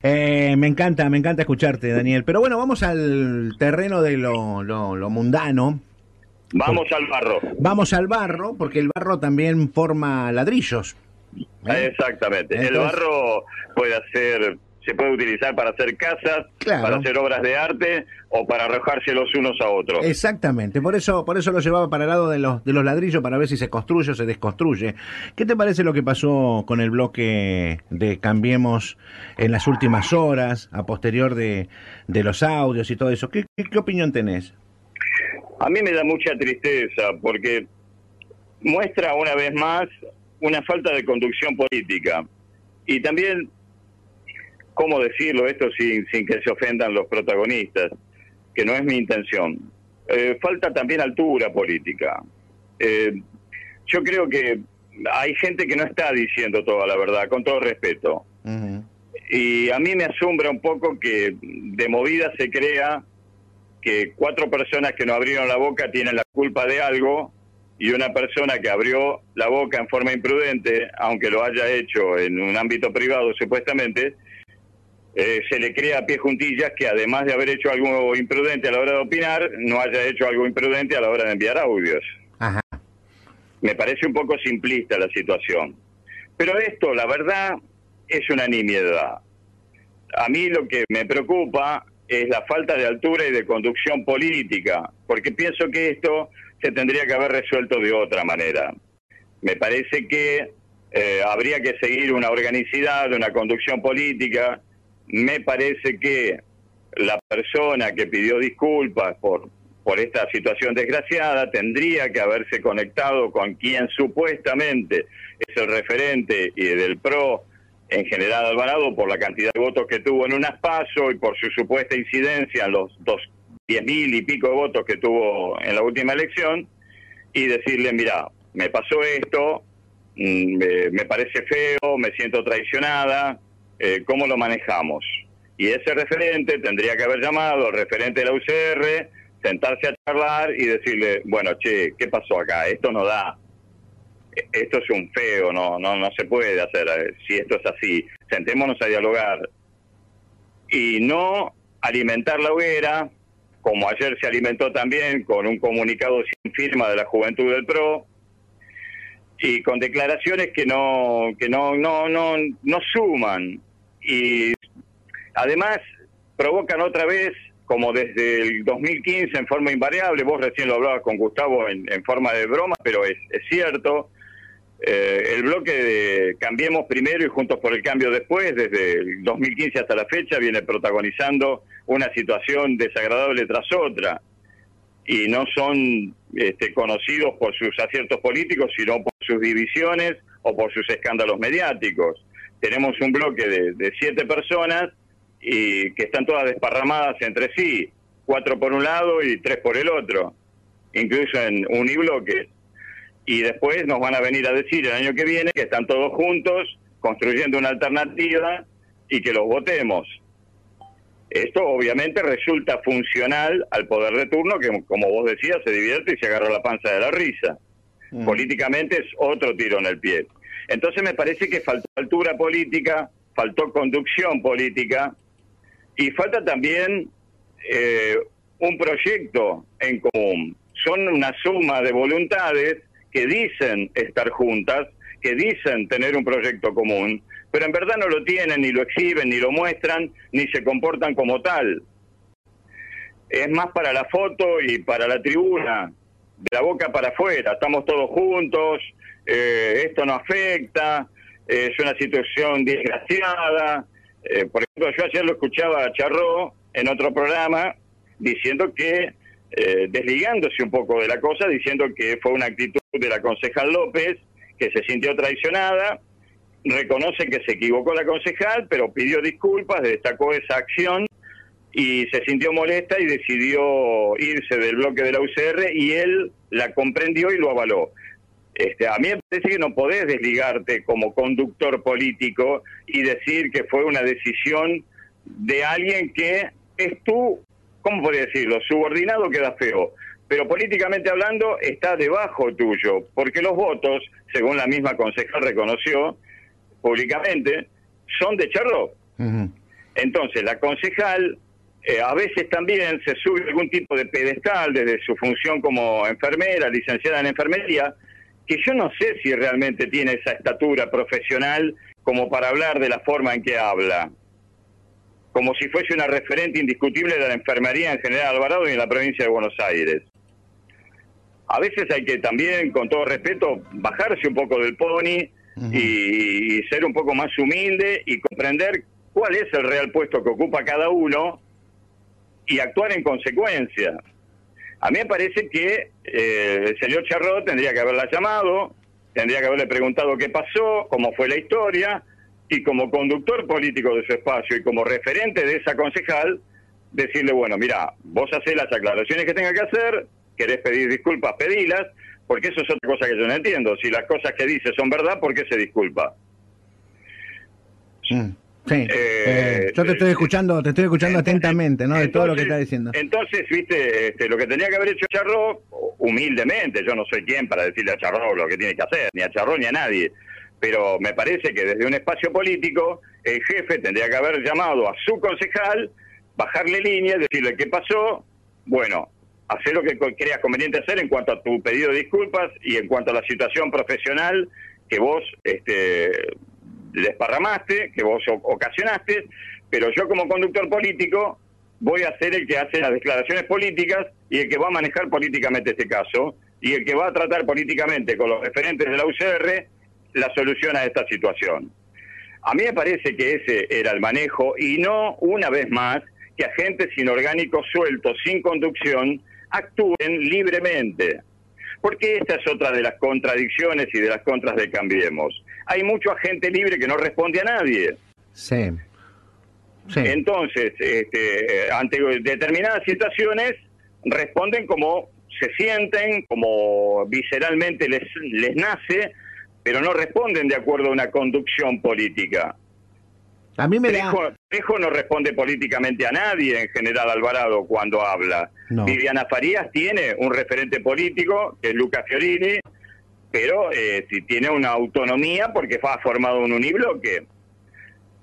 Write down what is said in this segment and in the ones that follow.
Eh, me encanta, me encanta escucharte, Daniel. Pero bueno, vamos al terreno de lo, lo, lo mundano. Vamos al barro. Vamos al barro, porque el barro también forma ladrillos. ¿eh? Exactamente. el barro puede hacer, se puede utilizar para hacer casas, Claro. para hacer obras de arte o para arrojarse los unos a otros. Exactamente, por eso, por eso lo llevaba para el lado de los, de los ladrillos para ver si se construye o se desconstruye. ¿Qué te parece lo que pasó con el bloque de Cambiemos en las últimas horas, a posterior de, de los audios y todo eso? ¿Qué, qué, qué opinión tenés? A mí me da mucha tristeza porque muestra una vez más una falta de conducción política. Y también, ¿cómo decirlo esto sin, sin que se ofendan los protagonistas? Que no es mi intención. Eh, falta también altura política. Eh, yo creo que hay gente que no está diciendo toda la verdad, con todo respeto. Y a mí me asombra un poco que de movida se crea que cuatro personas que no abrieron la boca tienen la culpa de algo y una persona que abrió la boca en forma imprudente, aunque lo haya hecho en un ámbito privado supuestamente, eh, se le crea a pie juntillas que además de haber hecho algo imprudente a la hora de opinar, no haya hecho algo imprudente a la hora de enviar audios. Ajá. Me parece un poco simplista la situación. Pero esto, la verdad, es una nimiedad. A mí lo que me preocupa es la falta de altura y de conducción política, porque pienso que esto se tendría que haber resuelto de otra manera. Me parece que eh, habría que seguir una organicidad, una conducción política. Me parece que la persona que pidió disculpas por, por esta situación desgraciada tendría que haberse conectado con quien supuestamente es el referente y del PRO en general Alvarado por la cantidad de votos que tuvo en unas paso y por su supuesta incidencia en los dos diez mil y pico de votos que tuvo en la última elección y decirle, mira, me pasó esto, mm, me parece feo, me siento traicionada, eh, ¿cómo lo manejamos? Y ese referente tendría que haber llamado al referente de la UCR, sentarse a charlar y decirle, bueno, che, ¿qué pasó acá? Esto no da. E- Esto es un feo, no, no, no se puede hacer eh, si esto es así. Sentémonos a dialogar. Y no alimentar la hoguera, como ayer se alimentó también con un comunicado sin firma de la Juventud del PRO, y con declaraciones que no que no no no no suman y además provocan otra vez como desde el 2015 en forma invariable vos recién lo hablabas con Gustavo en, forma de broma pero es, es cierto eh, el bloque de Cambiemos primero y Juntos por el Cambio después, desde el 2015 hasta la fecha, viene protagonizando una situación desagradable tras otra. Y no son este, conocidos por sus aciertos políticos, sino por sus divisiones o por sus escándalos mediáticos. Tenemos un bloque de, de siete personas y que están todas desparramadas entre sí, cuatro por un lado y tres por el otro, incluso en unibloques y después nos van a venir a decir el año que viene que están todos juntos construyendo una alternativa y que los votemos. Esto obviamente resulta funcional al poder de turno que, como vos decías, se divierte y se agarra la panza de la risa. Mm. Políticamente es otro tiro en el pie. Entonces me parece que faltó altura política, faltó conducción política y falta también eh, un proyecto en común. Son una suma de voluntades que dicen estar juntas, que dicen tener un proyecto común, pero en verdad no lo tienen, ni lo exhiben, ni lo muestran, ni se comportan como tal. Es más para la foto y para la tribuna, de la boca para afuera, estamos todos juntos, eh, esto no afecta, eh, es una situación desgraciada. Eh, por ejemplo, yo ayer lo escuchaba a Charró en otro programa diciendo que, eh, desligándose un poco de la cosa, diciendo que fue una actitud de la concejal López, que se sintió traicionada, reconoce que se equivocó la concejal, pero pidió disculpas, destacó esa acción y se sintió molesta y decidió irse del bloque de la UCR y él la comprendió y lo avaló. Este, a mí me parece que no podés desligarte como conductor político y decir que fue una decisión de alguien que es tú, ¿cómo podría decirlo? Subordinado queda feo, pero políticamente hablando está debajo tuyo, porque los votos, según la misma concejal reconoció públicamente, son de Charlo. Entonces, la concejal eh, a veces también se sube algún tipo de pedestal desde su función como enfermera, licenciada en enfermería, que yo no sé si realmente tiene esa estatura profesional como para hablar de la forma en que habla, como si fuese una referente indiscutible de la enfermería en general Alvarado y en la provincia de Buenos Aires. A veces hay que también, con todo respeto, bajarse un poco del pony y ser un poco más humilde y comprender cuál es el real puesto que ocupa cada uno y actuar en consecuencia. A mí me parece que eh, el señor Charrot tendría que haberla llamado, tendría que haberle preguntado qué pasó, cómo fue la historia, y como conductor político de su espacio y como referente de esa concejal, decirle, bueno, mira, vos hacés las aclaraciones que tenga que hacer, querés pedir disculpas, pedilas, porque eso es otra cosa que yo no entiendo. Si las cosas que dice son verdad, ¿por qué se disculpa? Mm. Sí. Eh, eh, yo te estoy escuchando, te estoy escuchando atentamente, ¿no? De todo lo que está diciendo. Entonces, viste, este, lo que tenía que haber hecho Charro, humildemente, yo no soy quien para decirle a Charro lo que tiene que hacer, ni a Charro ni a nadie, pero me parece que desde un espacio político, el jefe tendría que haber llamado a su concejal, bajarle línea, decirle qué pasó, bueno, hacer lo que creas conveniente hacer en cuanto a tu pedido de disculpas y en cuanto a la situación profesional que vos este, desparramaste, que vos ocasionaste, pero yo como conductor político voy a ser el que hace las declaraciones políticas y el que va a manejar políticamente este caso y el que va a tratar políticamente con los referentes de la UCR la solución a esta situación. A mí me parece que ese era el manejo y no, una vez más, que agentes inorgánicos sueltos, sin conducción, actúen libremente. Porque esta es otra de las contradicciones y de las contras de Cambiemos. Hay mucho agente libre que no responde a nadie. Sí. Entonces, este, ante determinadas situaciones, responden como se sienten, como visceralmente les, les nace, pero no responden de acuerdo a una conducción política. A mí me Trejo, no responde políticamente a nadie en general Alvarado cuando habla. Viviana Farías tiene un referente político, que es Luca Fiorini, pero eh, tiene una autonomía porque ha formado un unibloque.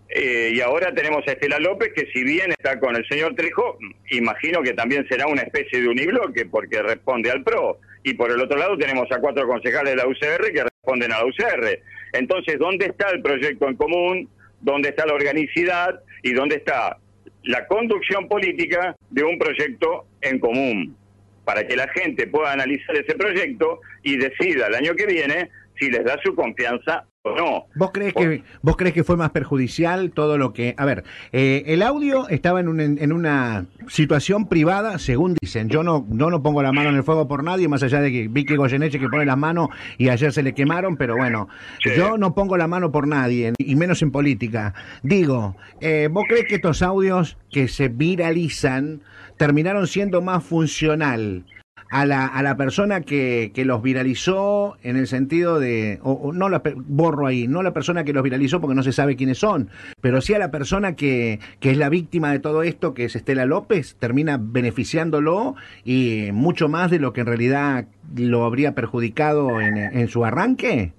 Eh, y ahora tenemos a Estela López, que si bien está con el señor Trejo, imagino que también será una especie de unibloque porque responde al PRO. Y por el otro lado tenemos a cuatro concejales de la UCR que responden a la UCR. Entonces, ¿dónde está el proyecto en común? dónde está la organicidad y dónde está la conducción política de un proyecto en común, para que la gente pueda analizar ese proyecto y decida el año que viene si les da su confianza no. ¿Vos crees, que, ¿Vos crees que fue más perjudicial todo lo que... A ver, eh, el audio estaba en, un, en una situación privada, según dicen. Yo no, no, no pongo la mano en el fuego por nadie, más allá de que Vicky Goyeneche que pone las manos y ayer se le quemaron, pero bueno, yo no pongo la mano por nadie, y menos en política. Digo, eh, ¿vos crees que estos audios que se viralizan terminaron siendo más funcional a la, a la persona que, que los viralizó en el sentido de, o, no la, borro ahí, no la persona que los viralizó porque no se sabe quiénes son, pero sí a la persona que, que es la víctima de todo esto, que es Estela López, termina beneficiándolo y mucho más de lo que en realidad lo habría perjudicado en, en su arranque?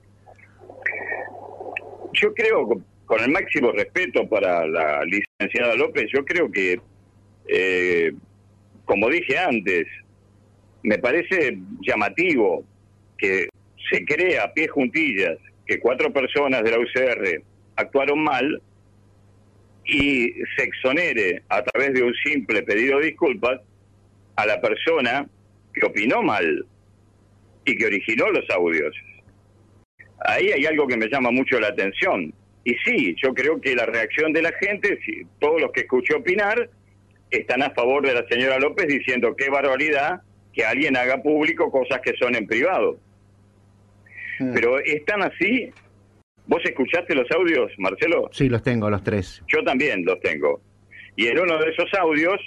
Yo creo, con el máximo respeto para la licenciada López, yo creo que, eh, como dije antes, me parece llamativo que se crea a pie juntillas que cuatro personas de la UCR actuaron mal y se exonere a través de un simple pedido de disculpas a la persona que opinó mal y que originó los audios. Ahí hay algo que me llama mucho la atención. Y sí, yo creo que la reacción de la gente, todos los que escuché opinar, están a favor de la señora López diciendo qué barbaridad que alguien haga público cosas que son en privado. Hmm. Pero están así. ¿Vos escuchaste los audios, Marcelo? Sí, los tengo, los tres. Yo también los tengo. Y en uno de esos audios,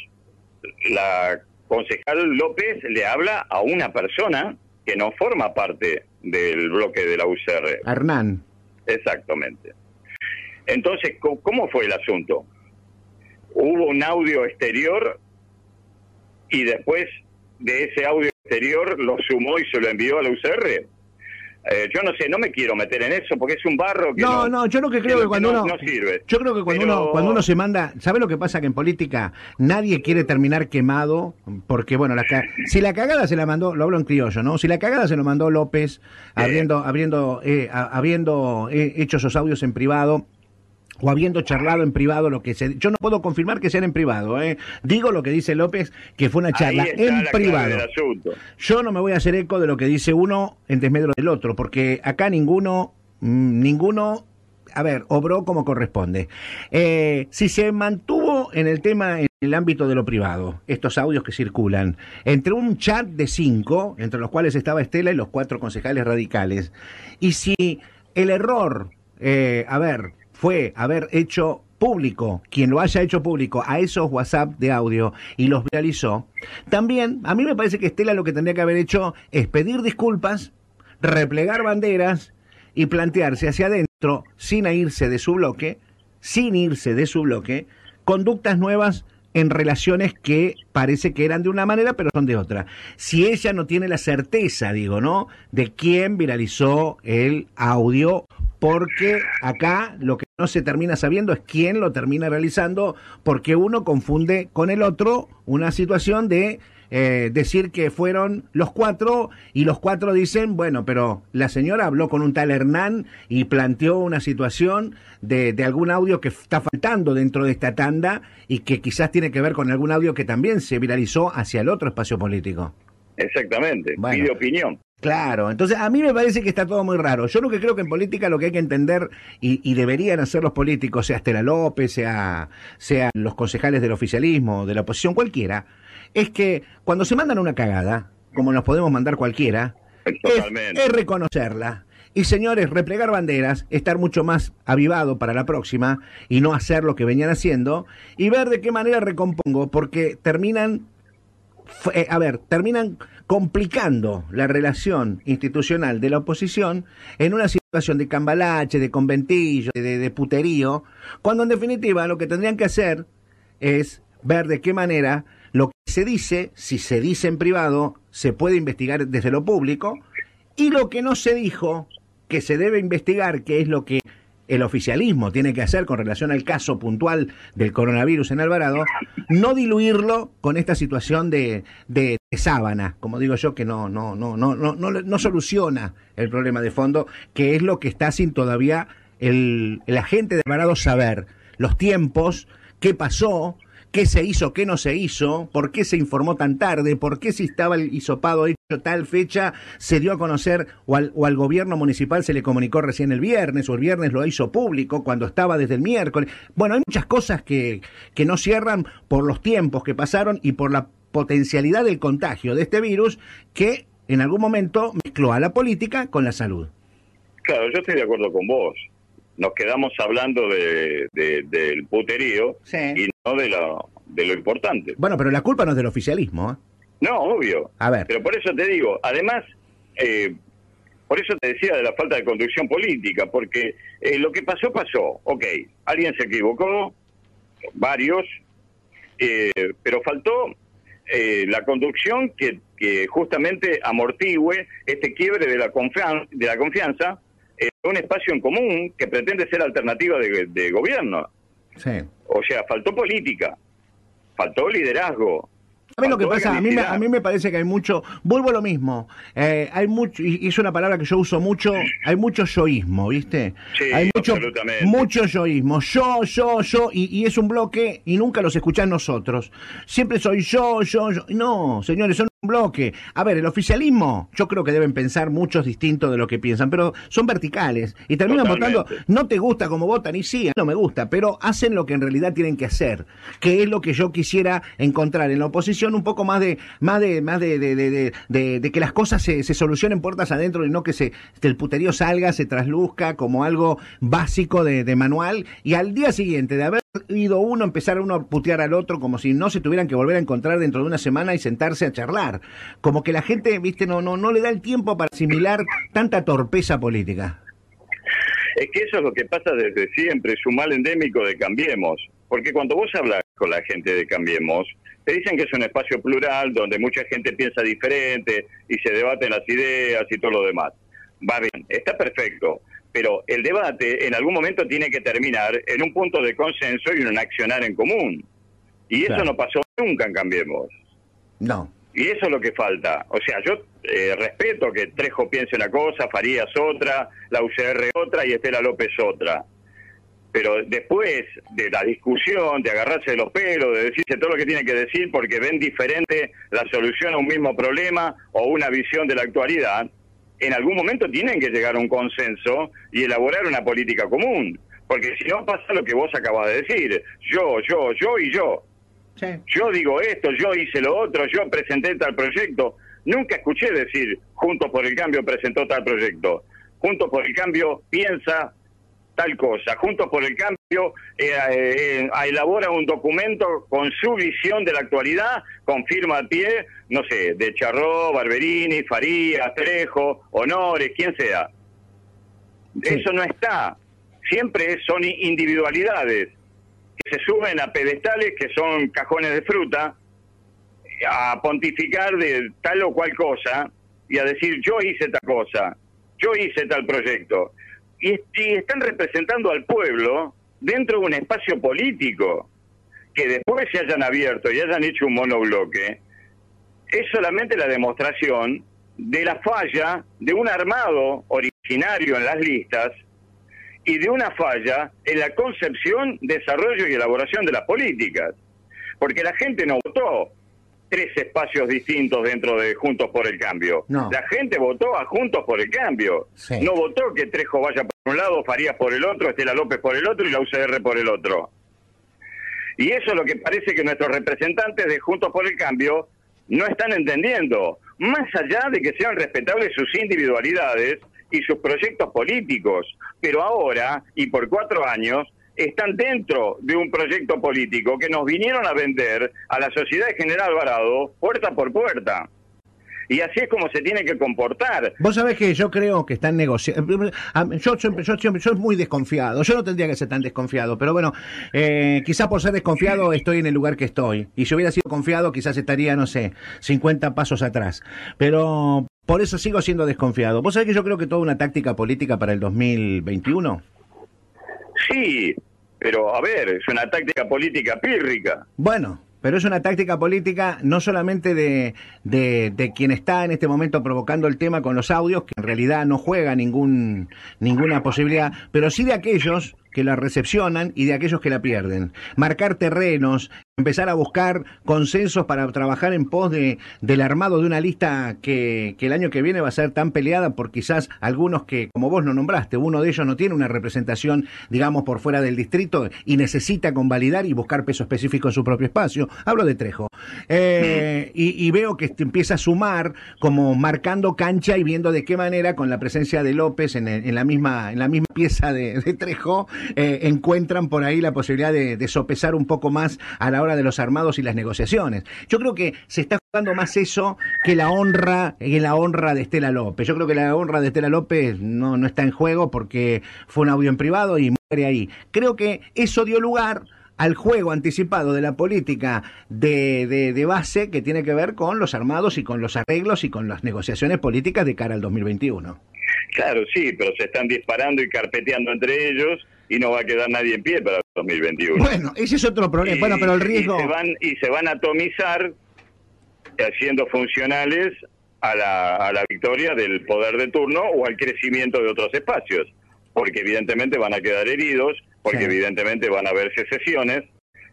la concejal López le habla a una persona que no forma parte del bloque de la UCR. Hernán. Exactamente. Entonces, ¿cómo fue el asunto? Hubo un audio exterior y después de ese audio exterior lo sumó y se lo envió a la UCR. Eh, yo no sé, no me quiero meter en eso porque es un barro que no, no, yo no que creo que, cuando uno no sirve. Yo creo que cuando uno cuando uno se manda, ¿sabe lo que pasa que en política nadie quiere terminar quemado porque bueno, la si la cagada se la mandó, lo hablo en criollo, ¿no? Si la cagada se lo mandó López habiendo habiendo eh, habiendo eh, hecho esos audios en privado o habiendo charlado en privado lo que se yo no puedo confirmar que sea en privado ¿eh? digo lo que dice López que fue una charla en privado yo no me voy a hacer eco de lo que dice uno en desmedro del otro porque acá ninguno mm, ninguno a ver, obró como corresponde. Eh, si se mantuvo en el tema, en el ámbito de lo privado, estos audios que circulan, entre un chat de cinco, entre los cuales estaba Estela y los cuatro concejales radicales, y si el error, eh, a ver, fue haber hecho público, quien lo haya hecho público a esos WhatsApp de audio y los realizó, también a mí me parece que Estela lo que tendría que haber hecho es pedir disculpas, replegar banderas y plantearse hacia adentro, sin irse de su bloque, sin irse de su bloque, conductas nuevas en relaciones que parece que eran de una manera pero son de otra. Si ella no tiene la certeza, digo, ¿no? De quién viralizó el audio porque acá lo que no se termina sabiendo es quién lo termina realizando, porque uno confunde con el otro una situación de eh, decir que fueron los cuatro y los cuatro dicen, bueno, pero la señora habló con un tal Hernán y planteó una situación de, de algún audio que está faltando dentro de esta tanda y que quizás tiene que ver con algún audio que también se viralizó hacia el otro espacio político. Exactamente, pide opinión. Claro, entonces a mí me parece que está todo muy raro. Yo lo que creo que en política lo que hay que entender, y, deberían hacer los políticos, sea Estela López, sea, sean los concejales del oficialismo, de la oposición, cualquiera, es que cuando se mandan una cagada, como nos podemos mandar cualquiera, es, reconocerla. Y señores, replegar banderas, estar mucho más avivado para la próxima y no hacer lo que venían haciendo y ver de qué manera recompongo, porque terminan, eh, a ver, terminan complicando la relación institucional de la oposición en una situación de cambalache, de conventillo, de, puterío, cuando en definitiva lo que tendrían que hacer es ver de qué manera lo que se dice, si se dice en privado, se puede investigar desde lo público, y lo que no se dijo, que se debe investigar, que es lo que el oficialismo tiene que hacer con relación al caso puntual del coronavirus en Alvarado, no diluirlo con esta situación de, sábana, como digo yo, que no, no, no, no, no, no, no soluciona el problema de fondo, que es lo que está sin todavía el, el agente de Alvarado saber los tiempos, qué pasó, qué se hizo, qué no se hizo, por qué se informó tan tarde, por qué si estaba el hisopado hecho tal fecha se dio a conocer o al, o al, gobierno municipal se le comunicó recién el viernes o el viernes lo hizo público cuando estaba desde el miércoles. Bueno, hay muchas cosas que, que no cierran por los tiempos que pasaron y por la potencialidad del contagio de este virus que en algún momento mezcló a la política con la salud. Claro, yo estoy de acuerdo con vos nos quedamos hablando de, del puterío y no de lo, de lo importante. Bueno, pero la culpa no es del oficialismo. ¿eh? No, obvio. A ver. Pero por eso te digo, además, eh, por eso te decía de la falta de conducción política, porque eh, lo que pasó, pasó. Ok, alguien se equivocó, varios, pero faltó la conducción que, que justamente amortigüe este quiebre de la, de la confianza un espacio en común que pretende ser alternativa de, gobierno. Sí. O sea, faltó política, faltó liderazgo, ¿Sabes lo que pasa? A mí, me, a mí me parece que hay mucho, vuelvo a lo mismo, eh, hay mucho, y es una palabra que yo uso mucho, hay mucho yoísmo, ¿viste? Sí, hay mucho, absolutamente. mucho yoísmo, yo, yo, yo, y, y, es un bloque y nunca los escuchan nosotros. Siempre soy yo, yo, yo. No, señores, son bloque. A ver, el oficialismo, yo creo que deben pensar muchos distintos de lo que piensan, pero son verticales y terminan votando, no te gusta como votan y sí, no me gusta, pero hacen lo que en realidad tienen que hacer, que es lo que yo quisiera encontrar en la oposición un poco más de más de más de, de, de, que las cosas se, se, solucionen puertas adentro y no que se el puterío salga, se trasluzca como algo básico de, manual y al día siguiente de haber ido uno empezar uno a putear al otro como si no se tuvieran que volver a encontrar dentro de una semana y sentarse a charlar. Como que la gente, viste, no, no, no le da el tiempo para asimilar tanta torpeza política. Es que eso es lo que pasa desde siempre, es un mal endémico de Cambiemos. Porque cuando vos hablas con la gente de Cambiemos, te dicen que es un espacio plural donde mucha gente piensa diferente y se debaten las ideas y todo lo demás. va bien, está perfecto. Pero el debate en algún momento tiene que terminar en un punto de consenso y en un accionar en común. Y eso no pasó nunca en Cambiemos. No. Y eso es lo que falta. O sea, yo eh, respeto que Trejo piense una cosa, Farías otra, la UCR otra y Estela López otra. Pero después de la discusión, de agarrarse de los pelos, de decirse todo lo que tiene que decir porque ven diferente la solución a un mismo problema o una visión de la actualidad, en algún momento tienen que llegar a un consenso y elaborar una política común. Porque si no pasa lo que vos acabas de decir, yo, yo, yo y yo. Yo digo esto, yo hice lo otro, yo presenté tal proyecto. Nunca escuché decir, Juntos por el Cambio presentó tal proyecto. Juntos por el Cambio piensa tal cosa. Juntos por el Cambio eh, eh, elabora un documento con su visión de la actualidad, con firma a pie, no sé, de Charró, Barberini, Farías, Trejo, Honores, quien sea. Eso no está. Siempre son individualidades que se suben a pedestales que son cajones de fruta, a pontificar de tal o cual cosa y a decir yo hice tal cosa, yo hice tal proyecto y, están representando al pueblo dentro de un espacio político que después se hayan abierto y hayan hecho un monobloque, es solamente la demostración de la falla de un armado originario en las listas y de una falla en la concepción, desarrollo y elaboración de las políticas. Porque la gente no votó tres espacios distintos dentro de Juntos por el Cambio. La gente votó a Juntos por el Cambio. No votó que Trejo vaya por un lado, Farías por el otro, Estela López por el otro y la UCR por el otro. Y eso es lo que parece que nuestros representantes de Juntos por el Cambio no están entendiendo. Más allá de que sean respetables sus individualidades y sus proyectos políticos, pero ahora, y por cuatro años, están dentro de un proyecto político que nos vinieron a vender a la sociedad General Alvarado puerta por puerta. Y así es como se tiene que comportar. Vos sabés que yo creo que están negociando. Yo siempre, yo siempre, soy muy desconfiado. Yo no tendría que ser tan desconfiado, pero bueno, eh, quizás por ser desconfiado estoy en el lugar que estoy. Y si hubiera sido confiado, quizás estaría, no sé, 50 pasos atrás. Pero por eso sigo siendo desconfiado. ¿Vos sabés que yo creo que toda una táctica política para el 2021? Sí, pero, a ver, es una táctica política pírrica. Bueno, pero es una táctica política no solamente de, de, quien está en este momento provocando el tema con los audios, que en realidad no juega ningún, ninguna posibilidad, pero sí de aquellos que la recepcionan y de aquellos que la pierden. Marcar terrenos, empezar a buscar consensos para trabajar en pos de, del armado de una lista que, el año que viene va a ser tan peleada por quizás algunos que, como vos no nombraste, uno de ellos no tiene una representación, digamos, por fuera del distrito y necesita convalidar y buscar peso específico en su propio espacio. Hablo de Trejo. Eh, y, veo que empieza a sumar como marcando cancha y viendo de qué manera con la presencia de López en, la, misma, en la misma pieza de, de Trejo eh, encuentran por ahí la posibilidad de, de sopesar un poco más a la hora de los armados y las negociaciones. Yo creo que se está jugando más eso que la honra, que la honra de Estela López. Yo creo que la honra de Estela López no, no está en juego porque fue un audio en privado y muere ahí. Creo que eso dio lugar al juego anticipado de la política de, de, de, base que tiene que ver con los armados y con los arreglos y con las negociaciones políticas de cara al 2021. Claro, sí, pero se están disparando y carpeteando entre ellos y no va a quedar nadie en pie para 2021. Bueno, ese es otro problema. Y, bueno, pero el riesgo... Y se van, y se van a atomizar haciendo funcionales a la, a la victoria del poder de turno o al crecimiento de otros espacios, porque evidentemente van a quedar heridos, porque evidentemente van a haber secesiones,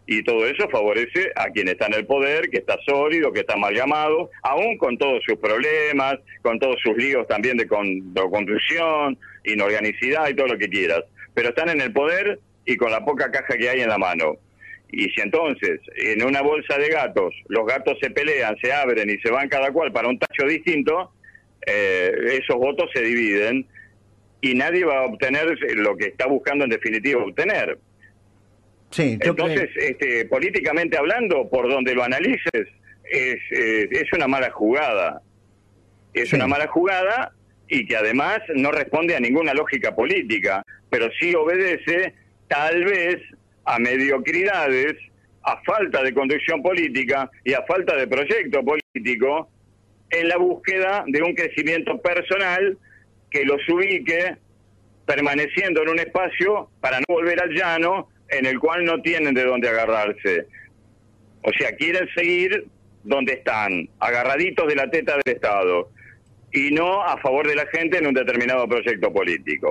y todo eso favorece a quien está en el poder, que está sólido, que está mal llamado, aún con todos sus problemas, con todos sus líos también de, con, de construcción, inorganicidad y todo lo que quieras pero están en el poder y con la poca caja que hay en la mano. Y si entonces en una bolsa de gatos los gatos se pelean, se abren y se van cada cual para un tacho distinto, eh, esos votos se dividen y nadie va a obtener lo que está buscando en definitiva obtener. Sí, entonces, este, políticamente hablando, por donde lo analices, es, es, es una mala jugada. Es sí. una mala jugada y que además no responde a ninguna lógica política pero sí obedece tal vez a mediocridades, a falta de conducción política y a falta de proyecto político en la búsqueda de un crecimiento personal que los ubique permaneciendo en un espacio para no volver al llano en el cual no tienen de dónde agarrarse. O sea, quieren seguir donde están, agarraditos de la teta del Estado y no a favor de la gente en un determinado proyecto político.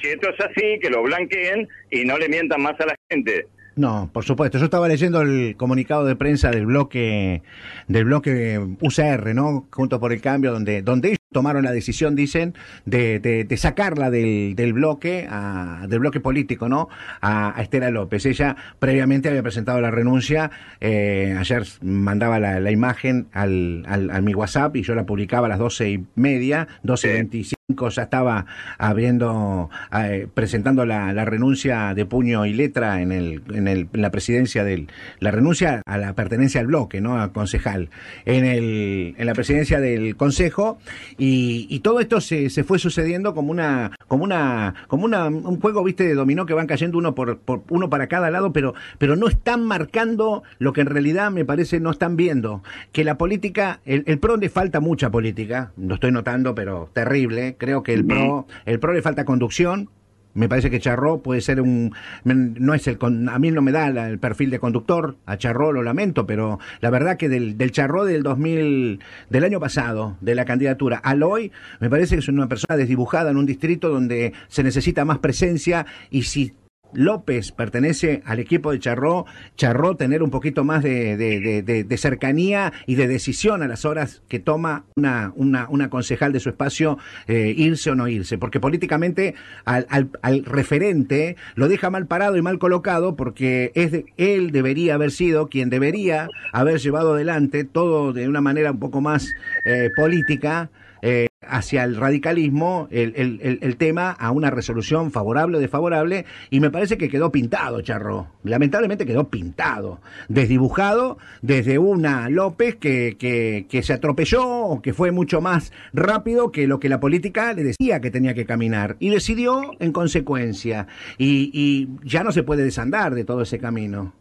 Si, esto es así, que lo blanqueen y no le mientan más a la gente. No, por supuesto. Yo estaba leyendo el comunicado de prensa del bloque del bloque UCR, ¿no? Junto por el cambio, donde donde ellos tomaron la decisión, dicen, de, de, sacarla del, del bloque a, del bloque político, ¿no? A, Estela López. Ella previamente había presentado la renuncia. Eh, ayer mandaba la, la imagen al, al, a mi WhatsApp y yo la publicaba a las doce y media, doce veinticinco ya estaba abriendo, eh, presentando la, renuncia de puño y letra en, el, en, el, en la presidencia del, la renuncia a la pertenencia al bloque, ¿no? A concejal, en el, en la presidencia del consejo, y, todo esto se, se fue sucediendo como una, como una, como una, un juego, viste, de dominó que van cayendo uno por, por uno para cada lado, pero, pero no están marcando lo que en realidad me parece no están viendo, que la política, el, el PRO le falta mucha política, lo estoy notando, pero terrible, Creo que el PRO, el PRO le falta conducción. Me parece que Charró puede ser un, no es el, a mí no me da el perfil de conductor, a Charró lo lamento, pero la verdad que del, del Charró del 2000, del año pasado, de la candidatura al hoy, me parece que es una persona desdibujada en un distrito donde se necesita más presencia y si López pertenece al equipo de Charró, Charró tener un poquito más de, cercanía y de decisión a las horas que toma una, una, una concejal de su espacio eh, irse o no irse, porque políticamente al, al, referente lo deja mal parado y mal colocado porque es él debería haber sido quien debería haber llevado adelante todo de una manera un poco más eh, política. Eh, hacia el radicalismo el, el, el, tema a una resolución favorable o desfavorable y me parece que quedó pintado, Charro. Lamentablemente quedó pintado, desdibujado desde una López que, que, que se atropelló o que fue mucho más rápido que lo que la política le decía que tenía que caminar y decidió en consecuencia y, y ya no se puede desandar de todo ese camino.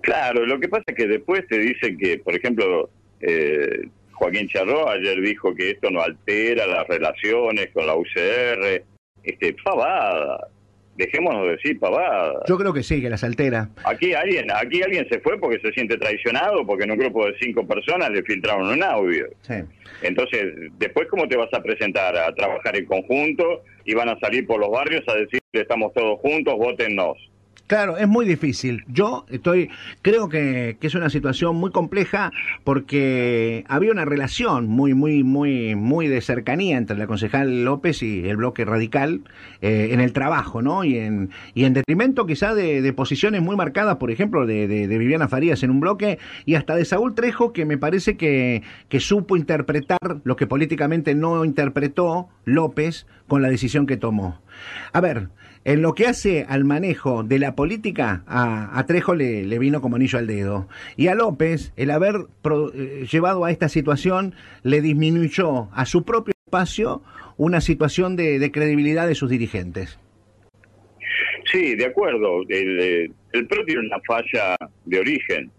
Claro, lo que pasa es que después te dicen que, por ejemplo, eh, Joaquín Charró ayer dijo que esto no altera las relaciones con la UCR. Este, pavada. Dejémonos decir pavada. Yo creo que sí, que las altera. Aquí alguien, aquí alguien se fue porque se siente traicionado, porque en un grupo de cinco personas le filtraron un audio. Sí. Entonces, después, ¿cómo te vas a presentar? A trabajar en conjunto y van a salir por los barrios a decir estamos todos juntos, votennos. Claro, es muy difícil. Yo estoy, creo que, es una situación muy compleja porque había una relación muy, muy, muy, muy de cercanía entre la concejal López y el bloque radical eh, en el trabajo, ¿no? Y en, y en detrimento quizá de, de posiciones muy marcadas, por ejemplo, de, Viviana Farías en un bloque y hasta de Saúl Trejo, que me parece que supo interpretar lo que políticamente no interpretó López con la decisión que tomó. A ver, en lo que hace al manejo de la política, a, Trejo le, vino como anillo al dedo. Y a López, el haber pro, eh, llevado a esta situación, le disminuyó a su propio espacio una situación de, de credibilidad de sus dirigentes. Sí, de acuerdo. El, el PRO tiene una falla de origen.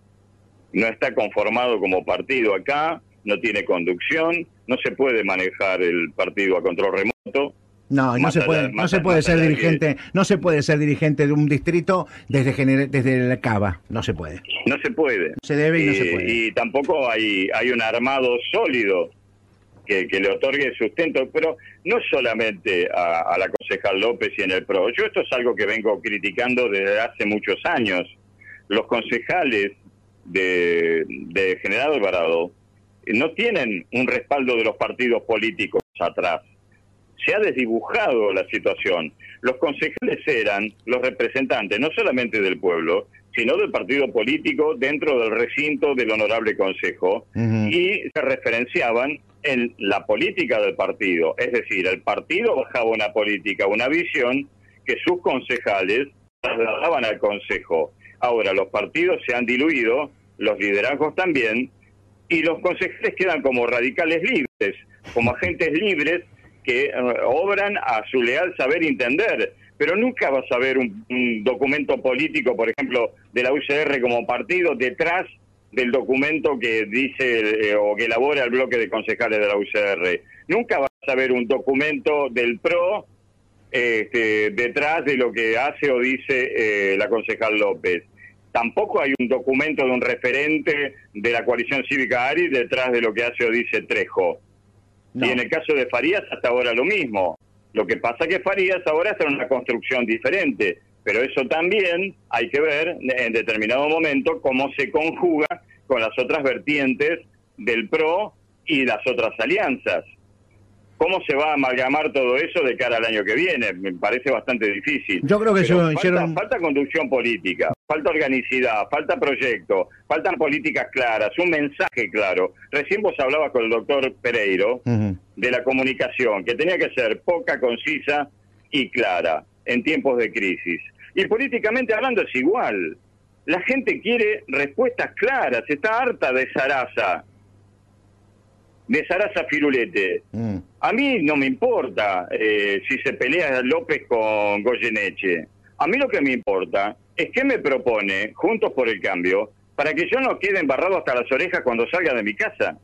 No está conformado como partido acá, no tiene conducción, no se puede manejar el partido a control remoto no, no se puede, no se puede ser dirigente, no se puede ser dirigente de un distrito desde desde el Cava, no se puede. No se puede. Se debe y, y no se puede. Y tampoco hay hay un armado sólido que, que le otorgue sustento, pero no solamente a, a, la concejal López y en el PRO. Yo esto es algo que vengo criticando desde hace muchos años. Los concejales de, de General Alvarado no tienen un respaldo de los partidos políticos atrás se ha desdibujado la situación. Los concejales eran los representantes no solamente del pueblo, sino del partido político dentro del recinto del honorable consejo uh -huh. y se referenciaban en la política del partido. Es decir, el partido bajaba una política, una visión que sus concejales trasladaban al consejo. Ahora, los partidos se han diluido, los liderazgos también, y los concejales quedan como radicales libres, como agentes libres que obran a su leal saber entender, pero nunca vas a ver un, un, documento político, por ejemplo, de la UCR como partido detrás del documento que dice eh, o que elabora el bloque de concejales de la UCR. Nunca va a ver un documento del PRO este, detrás de lo que hace o dice eh, la concejal López. Tampoco hay un documento de un referente de la coalición cívica ARI detrás de lo que hace o dice Trejo. Y en el caso de Farías, hasta ahora lo mismo. Lo que pasa que Farías ahora está en una construcción diferente, pero eso también hay que ver en determinado momento cómo se conjuga con las otras vertientes del PRO y las otras alianzas. ¿Cómo se va a amalgamar todo eso de cara al año que viene? Me parece bastante difícil. Yo creo que falta, hicieron... falta conducción política, falta organicidad, falta proyecto, faltan políticas claras, un mensaje claro. Recién vos hablabas con el doctor Pereiro de la comunicación, que tenía que ser poca, concisa y clara en tiempos de crisis. Y políticamente hablando es igual. La gente quiere respuestas claras, está harta de zaraza de Sarasa Firulete. Mm. A mí no me importa eh, si se pelea López con Goyeneche. A mí lo que me importa es qué me propone Juntos por el Cambio para que yo no quede embarrado hasta las orejas cuando salga de mi casa.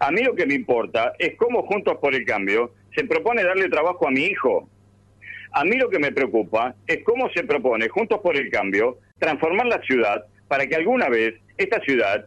A mí lo que me importa es cómo Juntos por el Cambio se propone darle trabajo a mi hijo. A mí lo que me preocupa es cómo se propone Juntos por el Cambio transformar la ciudad para que alguna vez esta ciudad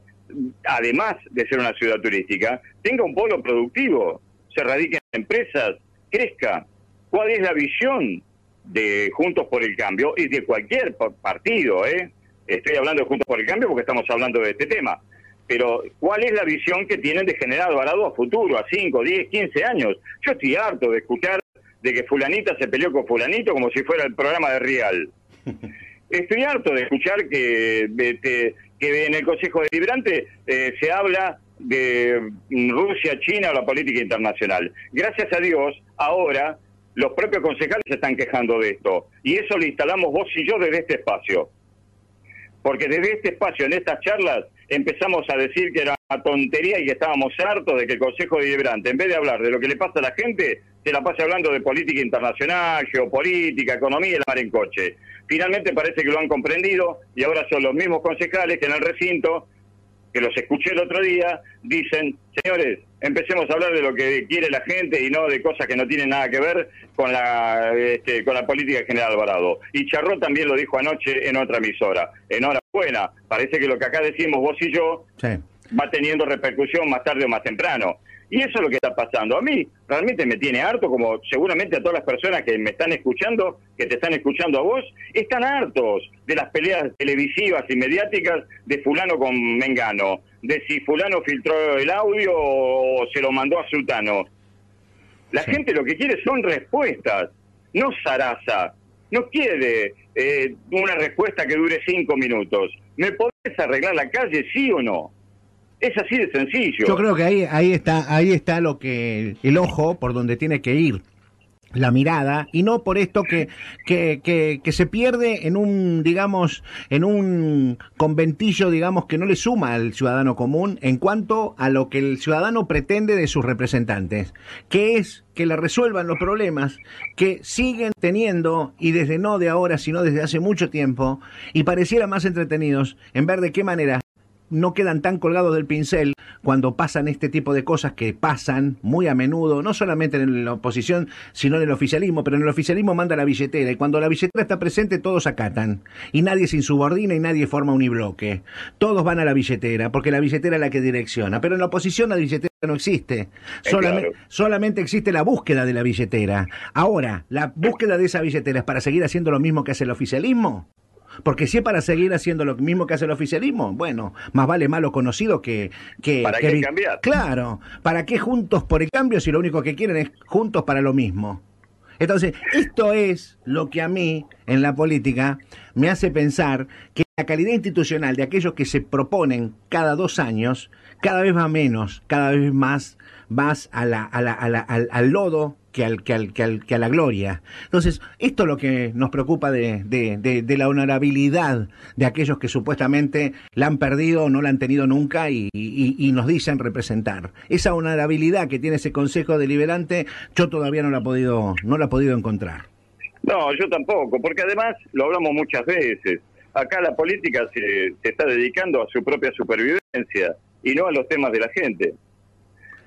además de ser una ciudad turística, tenga un polo productivo, se radiquen empresas, crezca. ¿Cuál es la visión de Juntos por el Cambio y de cualquier partido? Eh? Estoy hablando de Juntos por el Cambio porque estamos hablando de este tema. Pero, ¿cuál es la visión que tienen de generar Alvarado a futuro, a 5, 10, 15 años? Yo estoy harto de escuchar de que fulanita se peleó con fulanito como si fuera el programa de Real. Estoy harto de escuchar que de, que en el Consejo Deliberante eh, se habla de Rusia, China o la política internacional. Gracias a Dios, ahora los propios concejales se están quejando de esto. Y eso lo instalamos vos y yo desde este espacio. Porque desde este espacio, en estas charlas, empezamos a decir que era tontería y que estábamos hartos de que el Consejo Deliberante, en vez de hablar de lo que le pasa a la gente, se la pase hablando de política internacional, geopolítica, economía y la mar en coche. Finalmente parece que lo han comprendido y ahora son los mismos concejales que en el recinto, que los escuché el otro día, dicen, señores, empecemos a hablar de lo que quiere la gente y no de cosas que no tienen nada que ver con la, este, con la política general Alvarado. Y Charró también lo dijo anoche en otra emisora. Enhorabuena, parece que lo que acá decimos vos y yo va teniendo repercusión más tarde o más temprano. Y eso es lo que está pasando. A mí realmente me tiene harto, como seguramente a todas las personas que me están escuchando, que te están escuchando a vos, están hartos de las peleas televisivas y mediáticas de fulano con Mengano, de si fulano filtró el audio o se lo mandó a Sultano. La gente lo que quiere son respuestas, no zaraza. No quiere eh, una respuesta que dure cinco minutos. ¿Me podés arreglar la calle, sí o no? Es así de sencillo. Yo creo que ahí, ahí está, ahí está lo que el ojo por donde tiene que ir la mirada y no por esto que, que, que, se pierde en un, digamos, en un conventillo, digamos, que no le suma al ciudadano común en cuanto a lo que el ciudadano pretende de sus representantes, que es que le resuelvan los problemas que siguen teniendo, y desde no de ahora, sino desde hace mucho tiempo, y pareciera más entretenidos en ver de qué manera no quedan tan colgados del pincel cuando pasan este tipo de cosas que pasan muy a menudo, no solamente en la oposición, sino en el oficialismo, pero en el oficialismo manda la billetera y cuando la billetera está presente todos acatan y nadie se insubordina y nadie forma unibloque. Todos van a la billetera porque la billetera es la que direcciona, pero en la oposición la billetera no existe. Solamente, solamente existe la búsqueda de la billetera. Ahora, la búsqueda de esa billetera es para seguir haciendo lo mismo que hace el oficialismo. Porque si es para seguir haciendo lo mismo que hace el oficialismo, bueno, más vale malo conocido que... que ¿Para qué cambiar? Claro, ¿para qué juntos por el cambio si lo único que quieren es juntos para lo mismo? Entonces, esto es lo que a mí, en la política, me hace pensar que la calidad institucional de aquellos que se proponen cada dos años, cada vez va menos, cada vez más vas a la, a la, al, al lodo que, al, que, al, que, a la gloria. Entonces, esto es lo que nos preocupa de, de, la honorabilidad de aquellos que supuestamente la han perdido o no la han tenido nunca y, y, nos dicen representar. Esa honorabilidad que tiene ese Consejo Deliberante, yo todavía no la he podido, no la he podido encontrar. No, yo tampoco, porque además lo hablamos muchas veces. Acá la política se, se está dedicando a su propia supervivencia y no a los temas de la gente.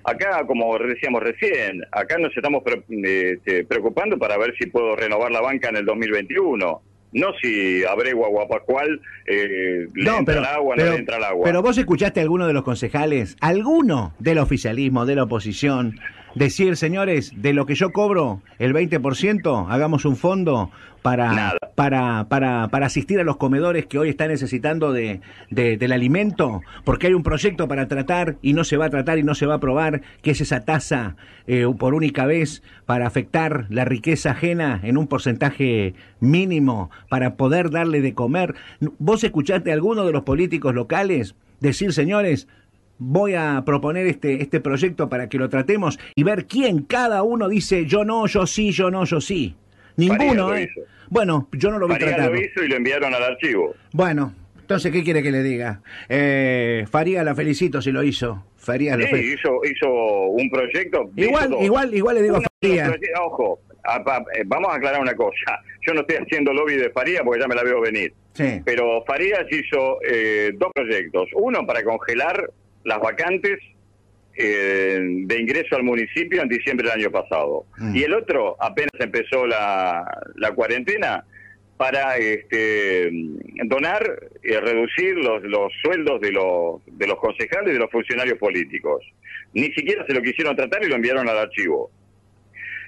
Acá, como decíamos recién, acá nos estamos este, preocupando para ver si puedo renovar la banca en el 2021 no si Abrego Guapacual eh, le entra el agua, no le entra el agua. Pero vos escuchaste a alguno de los concejales, alguno del oficialismo, de la oposición, decir, señores, de lo que yo cobro, el 20%, hagamos un fondo para, para, para, para asistir a los comedores que hoy están necesitando de, del alimento, porque hay un proyecto para tratar y no se va a tratar y no se va a aprobar, que es esa tasa eh, por única vez para afectar la riqueza ajena en un porcentaje mínimo para poder darle de comer. ¿Vos escuchaste a alguno de los políticos locales decir, señores, voy a proponer este, este proyecto para que lo tratemos y ver quién cada uno dice yo no, yo sí, yo no, yo sí. Ninguno, ¿eh? Bueno, yo no lo vi Faría lo hizo y lo enviaron al archivo. Bueno, entonces, ¿qué quiere que le diga? Eh, Faría la felicito si lo hizo. Faría sí, hizo, hizo un proyecto. Igual, igual, igual le digo a Faría. Ojo, eh, vamos a aclarar una cosa. Yo no estoy haciendo lobby de Faría porque ya me la veo venir. Sí. Pero Farías hizo eh, dos proyectos. Uno para congelar las vacantes eh, de ingreso al municipio en diciembre del año pasado. Mm. Y el otro, apenas empezó la, la cuarentena, para este, donar y reducir los, los sueldos de los, de los concejales y de los funcionarios políticos. Ni siquiera se lo quisieron tratar y lo enviaron al archivo.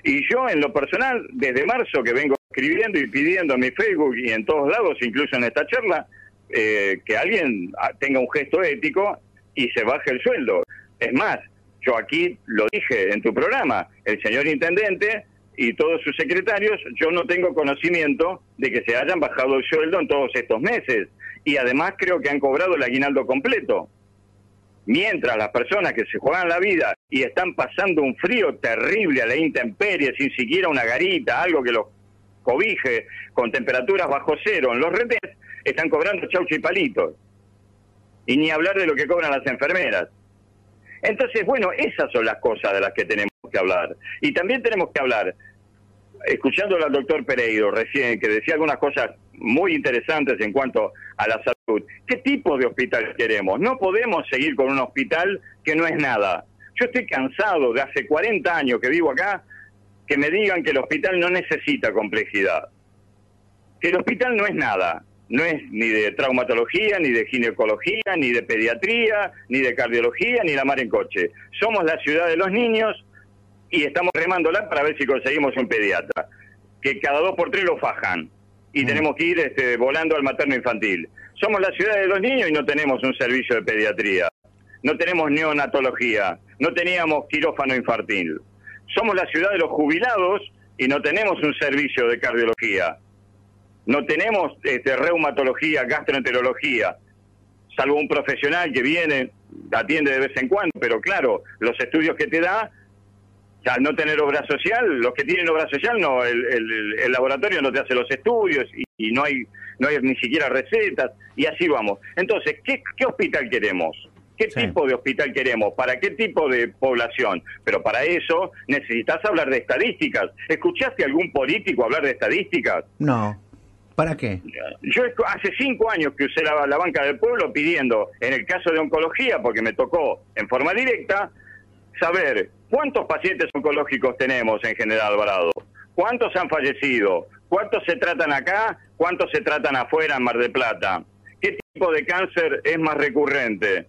Y yo, en lo personal, desde marzo que vengo escribiendo y pidiendo en mi Facebook y en todos lados, incluso en esta charla, eh, que alguien tenga un gesto ético y se baje el sueldo. Es más, yo aquí lo dije en tu programa, el señor intendente y todos sus secretarios, yo no tengo conocimiento de que se hayan bajado el sueldo en todos estos meses. Y además creo que han cobrado el aguinaldo completo. Mientras las personas que se juegan la vida y están pasando un frío terrible a la intemperie, sin siquiera una garita, algo que los cobije, con temperaturas bajo cero en los redes, están cobrando chaucho y palitos. Y ni hablar de lo que cobran las enfermeras. Entonces, bueno, esas son las cosas de las que tenemos que hablar. Y también tenemos que hablar, escuchando al doctor Pereiro recién, que decía algunas cosas muy interesantes en cuanto a la salud. ¿Qué tipo de hospital queremos? No podemos seguir con un hospital que no es nada. Yo estoy cansado de hace 40 años que vivo acá que me digan que el hospital no necesita complejidad. Que el hospital no es nada no es ni de traumatología, ni de ginecología, ni de pediatría, ni de cardiología, ni la mar en coche. Somos la ciudad de los niños y estamos remándola para ver si conseguimos un pediatra. Que cada dos por tres lo fajan y mm. tenemos que ir este, volando al materno infantil. Somos la ciudad de los niños y no tenemos un servicio de pediatría. No tenemos neonatología, no teníamos quirófano infantil. Somos la ciudad de los jubilados y no tenemos un servicio de cardiología no tenemos este, reumatología, gastroenterología, salvo un profesional que viene, atiende de vez en cuando, pero claro, los estudios que te da, al no tener obra social, los que tienen obra social, no, el, laboratorio no te hace los estudios y, no hay no hay ni siquiera recetas y así vamos. Entonces, ¿qué, qué hospital queremos? ¿Qué tipo de hospital queremos? ¿Para qué tipo de población? Pero para eso necesitas hablar de estadísticas. ¿Escuchaste algún político hablar de estadísticas? No. ¿Para qué? Yo hace cinco años que usé la, banca del pueblo pidiendo, en el caso de oncología, porque me tocó en forma directa, saber cuántos pacientes oncológicos tenemos en General Alvarado, cuántos han fallecido, cuántos se tratan acá, cuántos se tratan afuera en Mar del Plata, qué tipo de cáncer es más recurrente.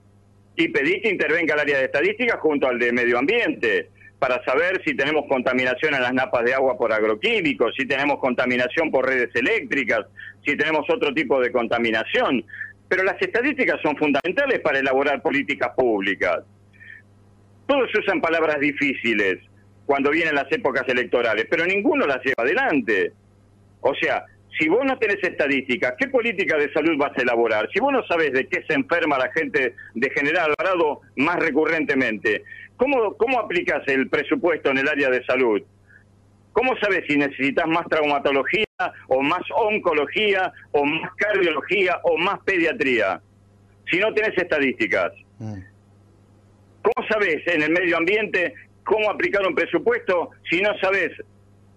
Y pedí que intervenga el área de estadística junto al de medio ambiente para saber si tenemos contaminación en las napas de agua por agroquímicos, si tenemos contaminación por redes eléctricas, si tenemos otro tipo de contaminación. Pero las estadísticas son fundamentales para elaborar políticas públicas. Todos usan palabras difíciles cuando vienen las épocas electorales, pero ninguno las lleva adelante. O sea, si vos no tenés estadísticas, ¿qué política de salud vas a elaborar? Si vos no sabes de qué se enferma la gente de General Alvarado más recurrentemente, ¿cómo, cómo aplicas el presupuesto en el área de salud? ¿Cómo sabes si necesitas más traumatología o más oncología o más cardiología o más pediatría? Si no tenés estadísticas. Mm. ¿Cómo sabes en el medio ambiente cómo aplicar un presupuesto si no sabes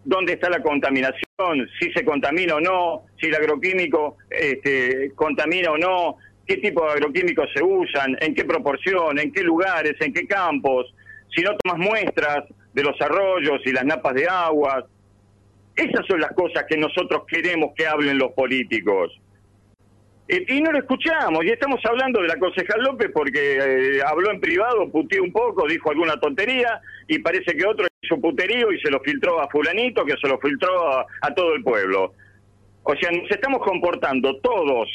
dónde está la contaminación, si se contamina o no, si el agroquímico este, contamina o no, qué tipo de agroquímicos se usan, en qué proporción, en qué lugares, en qué campos, si no tomas muestras de los arroyos y las napas de aguas. Esas son las cosas que nosotros queremos que hablen los políticos. Y no lo escuchamos, y estamos hablando de la concejal López porque eh, habló en privado, puteó un poco, dijo alguna tontería, y parece que otro hizo puterío y se lo filtró a fulanito, que se lo filtró a, todo el pueblo. O sea, nos estamos comportando todos,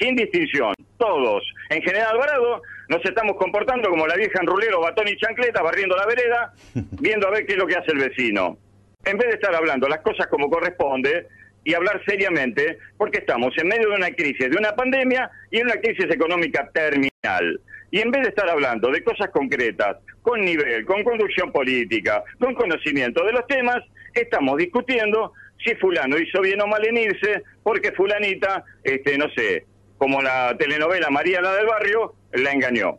sin distinción, todos. En General Alvarado nos estamos comportando como la vieja en rulero, batón y chancleta, barriendo la vereda, viendo a ver qué es lo que hace el vecino. En vez de estar hablando las cosas como corresponde, y hablar seriamente, porque estamos en medio de una crisis, de una pandemia y en una crisis económica terminal. Y en vez de estar hablando de cosas concretas, con nivel, con conducción política, con conocimiento de los temas, estamos discutiendo si fulano hizo bien o mal en irse, porque fulanita, este, no sé, como la telenovela María la del barrio, la engañó.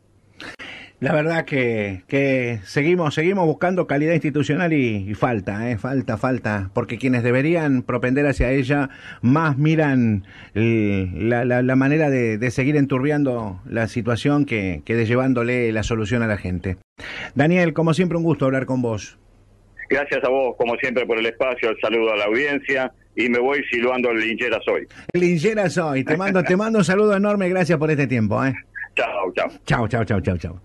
La verdad que, que seguimos seguimos buscando calidad institucional y, falta, eh, falta, falta, porque quienes deberían propender hacia ella más miran la, la, manera de, seguir enturbiando la situación que, que de llevándole la solución a la gente. Daniel, como siempre, un gusto hablar con vos. Gracias a vos, como siempre, por el espacio, el saludo a la audiencia y me voy silbando el linchera soy. Linchera soy, te mando, te mando un saludo enorme, gracias por este tiempo. ¿eh? Chao, chao. Chao, chao, chao, chao, chao.